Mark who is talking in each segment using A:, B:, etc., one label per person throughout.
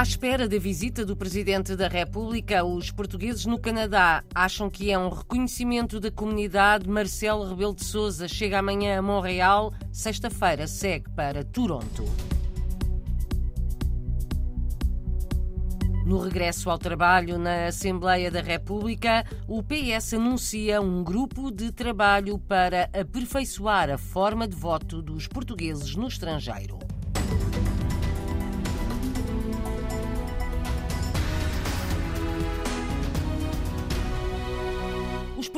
A: À espera da visita do Presidente da República, os portugueses no Canadá acham que é um reconhecimento da comunidade. Marcelo Rebelo de Sousa chega amanhã a Montreal, sexta-feira segue para Toronto. No regresso ao trabalho na Assembleia da República, o PS anuncia um grupo de trabalho para aperfeiçoar a forma de voto dos portugueses no estrangeiro.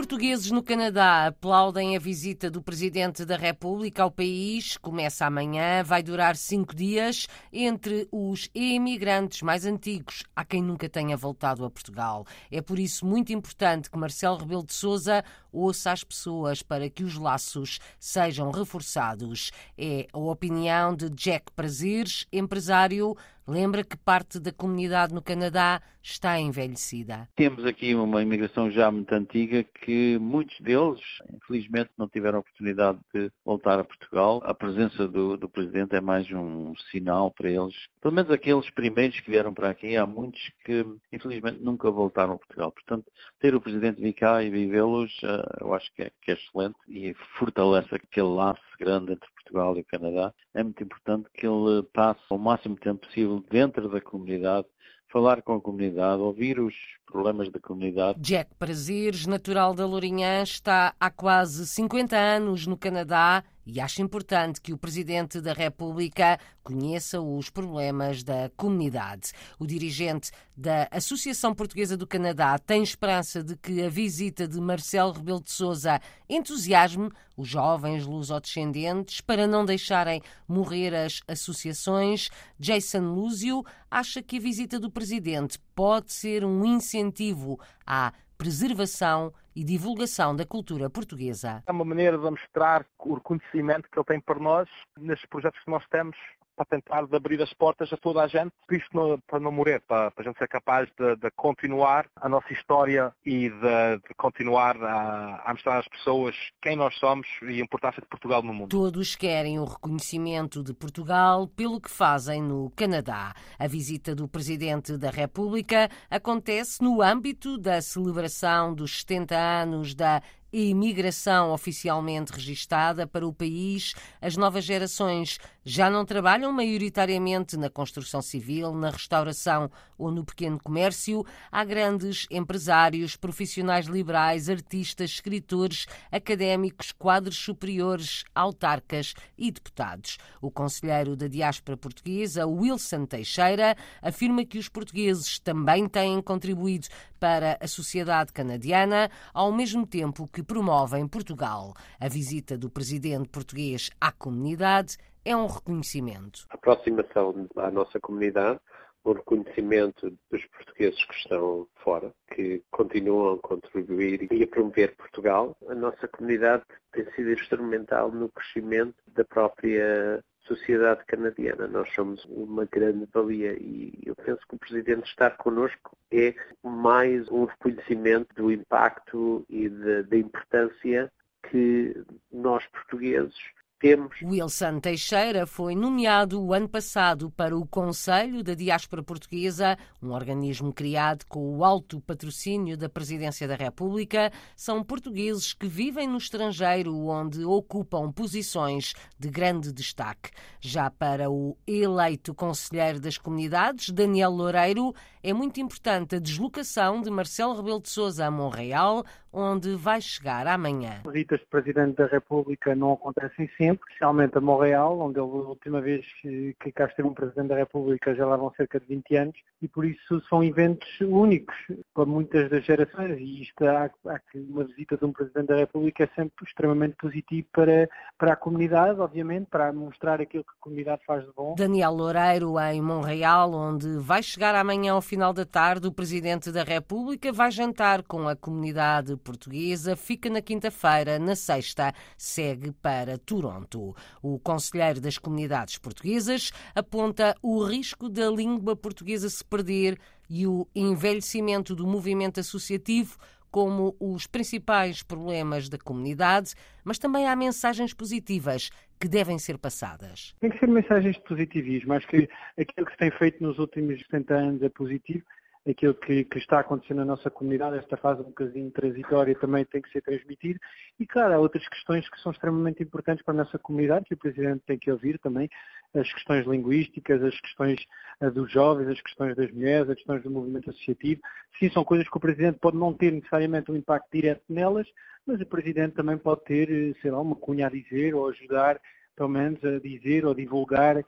A: Portugueses no Canadá aplaudem a visita do Presidente da República ao país. Começa amanhã, vai durar cinco dias. Entre os imigrantes mais antigos, há quem nunca tenha voltado a Portugal. É por isso muito importante que Marcelo Rebelo de Sousa ouça as pessoas para que os laços sejam reforçados. É a opinião de Jack Prazeres, empresário lembra que parte da comunidade no Canadá está envelhecida.
B: Temos aqui uma imigração já muito antiga que muitos deles, infelizmente, não tiveram oportunidade de voltar a Portugal. A presença do, do Presidente é mais um sinal para eles. Pelo menos aqueles primeiros que vieram para aqui, há muitos que, infelizmente, nunca voltaram a Portugal. Portanto, ter o Presidente vir cá e vivê-los, eh, eu acho que é, que é excelente e fortalece aquele laço grande entre Portugal e o Canadá. É muito importante que ele passe o máximo tempo possível dentro da comunidade, falar com a comunidade, ouvir os problemas da comunidade.
A: Jack Prazeres, natural da Lourinhã, está há quase 50 anos no Canadá e acha importante que o Presidente da República conheça os problemas da comunidade. O dirigente da Associação Portuguesa do Canadá tem esperança de que a visita de Marcelo Rebelo de Sousa entusiasme os jovens lusodescendentes para não deixarem morrer as associações. Jason Lúzio acha que a visita do Presidente pode ser um incentivo à preservação e divulgação da cultura portuguesa.
C: É uma maneira de mostrar o reconhecimento que ele tem por nós nesses projetos que nós temos para tentar abrir as portas a toda a gente, isto não, para não morrer, para, para a gente ser capaz de, de continuar a nossa história e de, de continuar a, a, mostrar às pessoas quem nós somos e a importância de Portugal no mundo.
A: Todos querem o reconhecimento de Portugal pelo que fazem no Canadá. A visita do Presidente da República acontece no âmbito da celebração dos 70 anos da imigração oficialmente registada para o país, as novas gerações já não trabalham maioritariamente na construção civil, na restauração ou no pequeno comércio. Há grandes empresários, profissionais liberais, artistas, escritores, académicos, quadros superiores, autarcas e deputados. O conselheiro da diáspora portuguesa, Wilson Teixeira, afirma que os portugueses também têm contribuído para a sociedade canadiana, ao mesmo tempo que promovem Portugal. A visita do presidente português à comunidade é um reconhecimento.
D: A aproximação à nossa comunidade, o reconhecimento dos portugueses que estão fora, que continuam a contribuir e a promover Portugal. A nossa comunidade tem sido instrumental no crescimento da própria sociedade canadiana. Nós somos uma grande valia e eu penso que o Presidente estar connosco é mais um reconhecimento do impacto e da importância que nós portugueses temos.
A: Wilson Teixeira foi nomeado o ano passado para o Conselho da Diáspora Portuguesa, um organismo criado com o alto patrocínio da Presidência da República. São portugueses que vivem no estrangeiro, onde ocupam posições de grande destaque. Já para o eleito Conselheiro das Comunidades, Daniel Loureiro, é muito importante a deslocação de Marcelo Rebelo de Sousa a Montreal, onde vai chegar amanhã.
C: Visitas de Presidente da República não acontecem sempre, especialmente a Montreal, onde ele, a última vez que cá esteve um Presidente da República já lá vão cerca de 20 anos, e por isso são eventos únicos para muitas das gerações, e isto há, há que uma visita de um Presidente da República é sempre extremamente positivo para, para a comunidade, obviamente, para mostrar aquilo que a comunidade faz de bom.
A: Daniel Loureiro, em Montreal, onde vai chegar amanhã ao final da tarde, o Presidente da República vai jantar com a comunidade portuguesa fica na quinta-feira, na sexta segue para Toronto. O conselheiro das comunidades portuguesas aponta o risco da língua portuguesa se perder e o envelhecimento do movimento associativo como os principais problemas da comunidade, mas também há mensagens positivas que devem ser passadas.
C: Tem que ser mensagens de positivismo. Acho que aquilo que se tem feito nos últimos 70 anos é positivo aquilo que, que, está acontecendo na nossa comunidade, esta fase um bocadinho transitória também tem que ser transmitido. E claro, há outras questões que são extremamente importantes para a nossa comunidade, que o Presidente tem que ouvir também, as questões linguísticas, as questões uh, dos jovens, as questões das mulheres, as questões do movimento associativo. Sim, são coisas que o Presidente pode não ter necessariamente um impacto direto nelas, mas o Presidente também pode ter, eh, sei lá, uma cunha a dizer ou ajudar, pelo menos, a dizer ou divulgar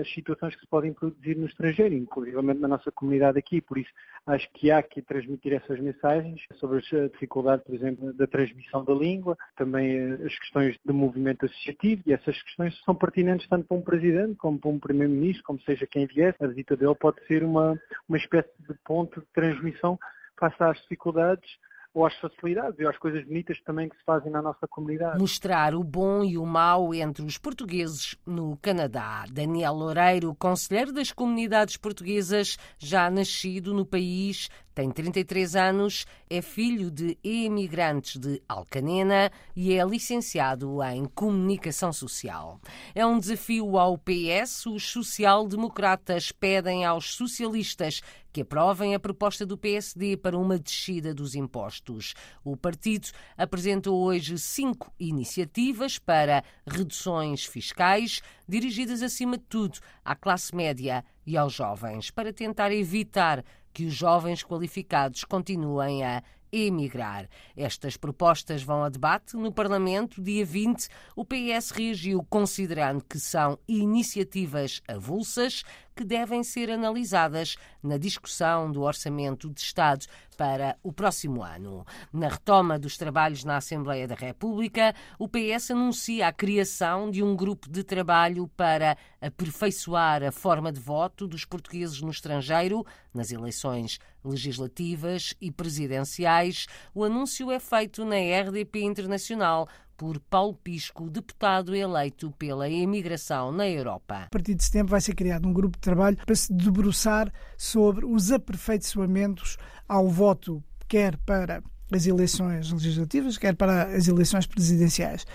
C: as situações que se podem produzir no estrangeiro, inclusive na nossa comunidade aqui. Por isso, acho que há que transmitir essas mensagens sobre a dificuldade, por exemplo, da transmissão da língua, também eh, as questões do movimento associativo, e essas questões são pertinentes tanto para um presidente como para um primeiro-ministro, como seja quem vier. A visita dele pode ser uma, uma espécie de ponto de transmissão face às dificuldades ou às facilidades e às coisas bonitas também que se fazem na nossa comunidade.
A: Mostrar o bom e o mau entre os portugueses no Canadá. Daniel Loureiro, conselheiro das comunidades portuguesas, já nascido no país, tem 33 anos, é filho de imigrantes de Alcanena e é licenciado em Comunicação Social. É um desafio ao PS. Os social-democratas pedem aos socialistas que aprovem a proposta do PSD para uma descida dos impostos. O partido apresentou hoje cinco iniciativas para reduções fiscais, dirigidas acima de tudo à classe média e aos jovens, para tentar evitar que os jovens qualificados continuem a emigrar. Estas propostas vão a debate no Parlamento dia 20. O PS reagiu considerando que são iniciativas avulsas que devem ser analisadas na discussão do Orçamento de Estado para o próximo ano. Na retoma dos trabalhos na Assembleia da República, o PS anuncia a criação de um grupo de trabalho para aperfeiçoar a forma de voto dos portugueses no estrangeiro nas eleições legislativas e presidenciais. O anúncio é feito na RDP Internacional por Paulo Pisco, deputado eleito pela imigração na Europa.
E: A partir de setembro vai ser criado um grupo de trabalho para se debruçar sobre os aperfeiçoamentos ao voto, quer para as eleições legislativas, quer para as eleições presidenciais,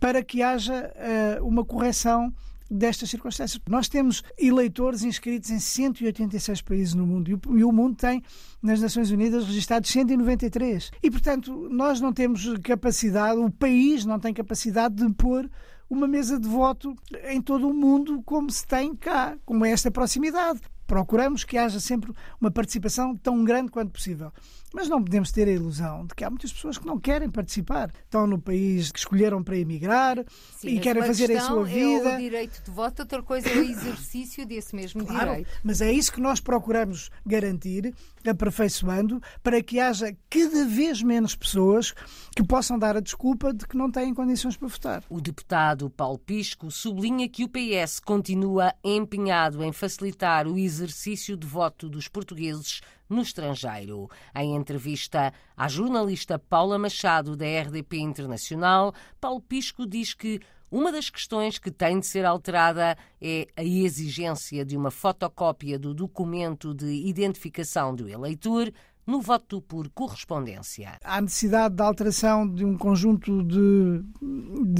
E: para que haja uh, uma correção destas circunstâncias. Nós temos eleitores inscritos em 186 países no mundo e o mundo tem, nas Nações Unidas, registrados 193. E, portanto, nós não temos capacidade, o país não tem capacidade de pôr uma mesa de voto em todo o mundo como se tem cá, como é esta proximidade. Procuramos que haja sempre uma participação tão grande quanto possível. Mas não podemos ter a ilusão de que há muitas pessoas que não querem participar. Estão no país que escolheram para emigrar Sim, e querem fazer a sua vida.
F: É o direito de voto, outra coisa é o exercício desse mesmo
E: claro,
F: direito.
E: Mas é isso que nós procuramos garantir, aperfeiçoando, para que haja cada vez menos pessoas que possam dar a desculpa de que não têm condições para votar.
A: O deputado Paulo Pisco sublinha que o PS continua empenhado em facilitar o exercício de voto dos portugueses no estrangeiro. Em entrevista à jornalista Paula Machado, da RDP Internacional, Paulo Pisco diz que uma das questões que tem de ser alterada é a exigência de uma fotocópia do documento de identificação do eleitor no voto por correspondência.
E: Há necessidade de alteração de um conjunto de,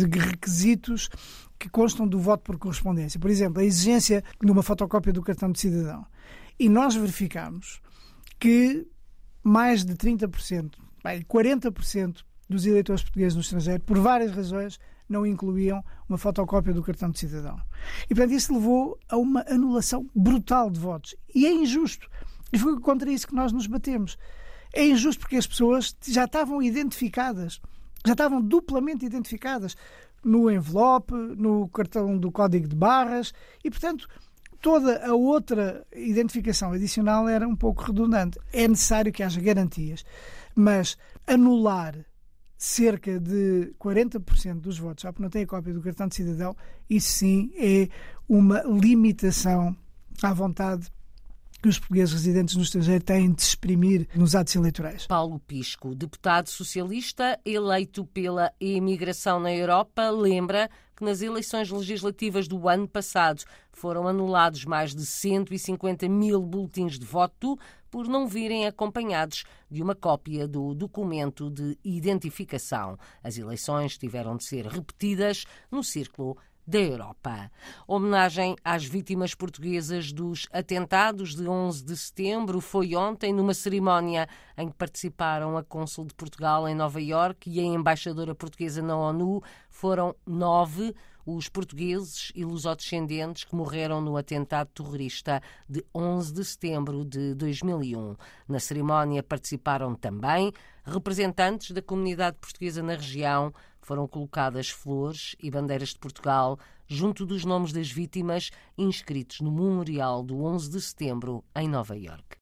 E: de requisitos que constam do voto por correspondência. Por exemplo, a exigência de uma fotocópia do cartão de cidadão. E nós verificamos que mais de 30%, 40% dos eleitores portugueses no estrangeiro, por várias razões, não incluíam uma fotocópia do cartão de cidadão. E, portanto, isso levou a uma anulação brutal de votos. E é injusto. E foi contra isso que nós nos batemos. É injusto porque as pessoas já estavam identificadas, já estavam duplamente identificadas no envelope, no cartão do código de barras, e, portanto, toda a outra identificação adicional era um pouco redundante. É necessário que haja garantias, mas anular cerca de 40% dos votos só porque não tem a cópia do cartão de cidadão, isso sim é uma limitação à vontade que os portugueses residentes no estrangeiro têm de exprimir nos atos eleitorais.
A: Paulo Pisco, deputado socialista eleito pela imigração na Europa, lembra que nas eleições legislativas do ano passado foram anulados mais de 150 mil boletins de voto por não virem acompanhados de uma cópia do documento de identificação. As eleições tiveram de ser repetidas no círculo da Europa. Homenagem às vítimas portuguesas dos atentados de 11 de setembro foi ontem numa cerimónia em que participaram a cônsul de Portugal em Nova Iorque e a embaixadora portuguesa na ONU. Foram nove os portugueses e lusodescendentes que morreram no atentado terrorista de 11 de setembro de 2001. Na cerimónia participaram também representantes da comunidade portuguesa na região, foram colocadas flores e bandeiras de Portugal junto dos nomes das vítimas inscritos no memorial do 11 de setembro em Nova Iorque.